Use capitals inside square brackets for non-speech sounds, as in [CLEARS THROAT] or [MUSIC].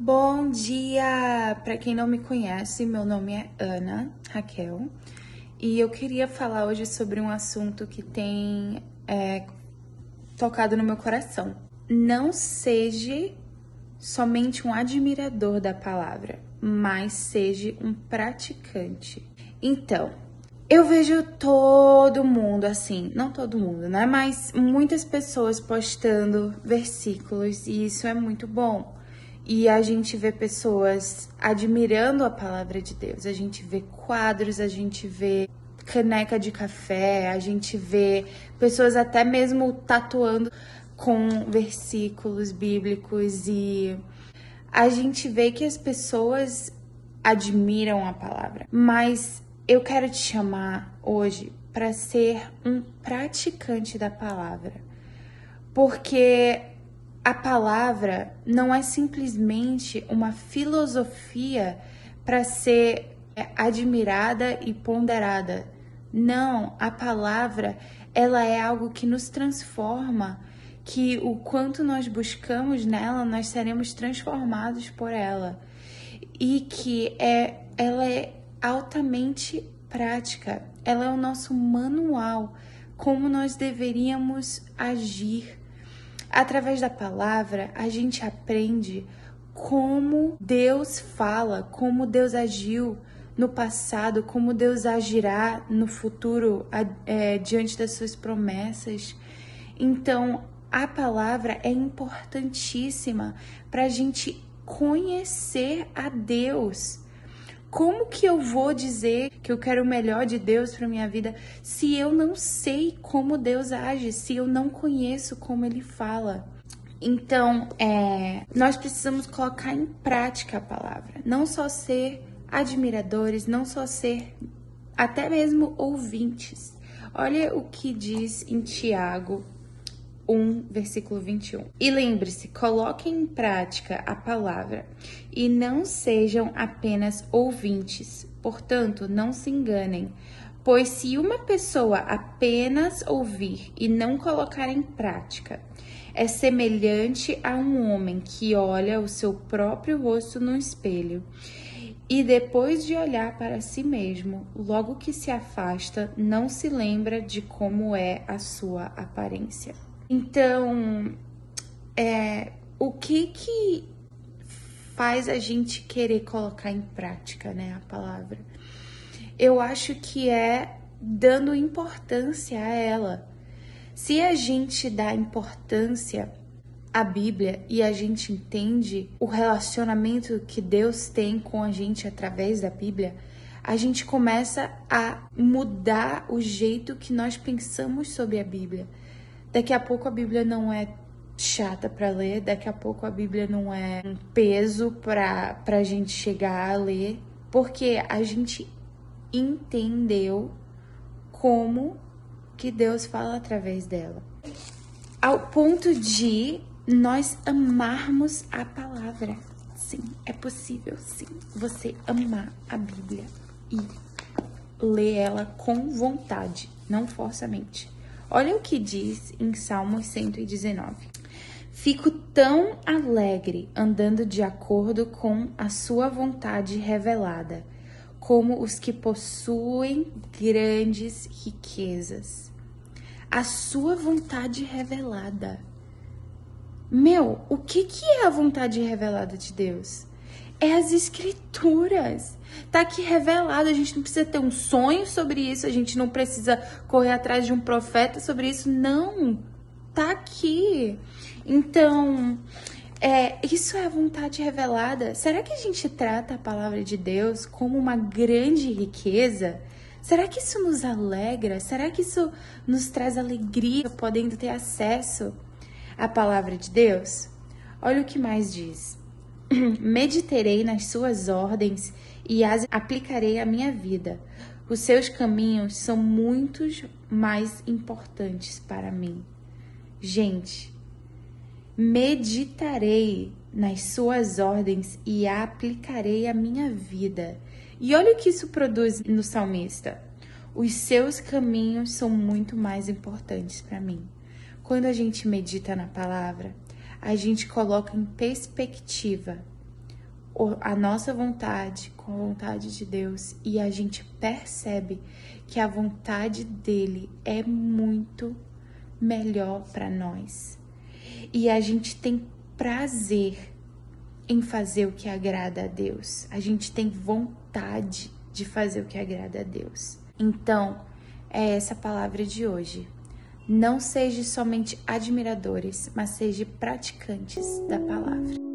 Bom dia! Para quem não me conhece, meu nome é Ana Raquel e eu queria falar hoje sobre um assunto que tem é, tocado no meu coração. Não seja somente um admirador da palavra, mas seja um praticante. Então, eu vejo todo mundo assim, não todo mundo, né? Mas muitas pessoas postando versículos e isso é muito bom. E a gente vê pessoas admirando a palavra de Deus, a gente vê quadros, a gente vê caneca de café, a gente vê pessoas até mesmo tatuando com versículos bíblicos e a gente vê que as pessoas admiram a palavra. Mas eu quero te chamar hoje para ser um praticante da palavra. Porque a palavra não é simplesmente uma filosofia para ser é, admirada e ponderada. Não, a palavra, ela é algo que nos transforma, que o quanto nós buscamos nela, nós seremos transformados por ela. E que é ela é altamente prática. Ela é o nosso manual como nós deveríamos agir. Através da palavra, a gente aprende como Deus fala, como Deus agiu no passado, como Deus agirá no futuro é, diante das suas promessas. Então, a palavra é importantíssima para a gente conhecer a Deus. Como que eu vou dizer que eu quero o melhor de Deus para minha vida se eu não sei como Deus age, se eu não conheço como Ele fala? Então, é, nós precisamos colocar em prática a palavra, não só ser admiradores, não só ser até mesmo ouvintes. Olha o que diz em Tiago 1, versículo 21. E lembre-se, coloquem em prática a palavra e não sejam apenas ouvintes. Portanto, não se enganem, pois se uma pessoa apenas ouvir e não colocar em prática, é semelhante a um homem que olha o seu próprio rosto no espelho e depois de olhar para si mesmo, logo que se afasta, não se lembra de como é a sua aparência. Então, é, o que que faz a gente querer colocar em prática, né, a palavra? Eu acho que é dando importância a ela. Se a gente dá importância à Bíblia e a gente entende o relacionamento que Deus tem com a gente através da Bíblia, a gente começa a mudar o jeito que nós pensamos sobre a Bíblia. Daqui a pouco a Bíblia não é chata para ler, daqui a pouco a Bíblia não é um peso para a gente chegar a ler, porque a gente entendeu como que Deus fala através dela. Ao ponto de nós amarmos a palavra. Sim, é possível, sim, você amar a Bíblia e ler ela com vontade, não forçamente. Olha o que diz em Salmos 119. Fico tão alegre andando de acordo com a sua vontade revelada, como os que possuem grandes riquezas. A sua vontade revelada. Meu, o que, que é a vontade revelada de Deus? É as escrituras. Tá aqui revelado, a gente não precisa ter um sonho sobre isso, a gente não precisa correr atrás de um profeta sobre isso, não. Tá aqui. Então, é, isso é a vontade revelada. Será que a gente trata a palavra de Deus como uma grande riqueza? Será que isso nos alegra? Será que isso nos traz alegria podendo ter acesso à palavra de Deus? Olha o que mais diz. [CLEARS THROAT] Meditarei nas suas ordens e as aplicarei à minha vida. Os seus caminhos são muitos mais importantes para mim. Gente, meditarei nas suas ordens e aplicarei à minha vida. E olha o que isso produz no salmista. Os seus caminhos são muito mais importantes para mim. Quando a gente medita na palavra, a gente coloca em perspectiva a nossa vontade com a vontade de Deus e a gente percebe que a vontade dele é muito melhor para nós. E a gente tem prazer em fazer o que agrada a Deus. A gente tem vontade de fazer o que agrada a Deus. Então, é essa palavra de hoje. Não seja somente admiradores, mas seja praticantes da palavra.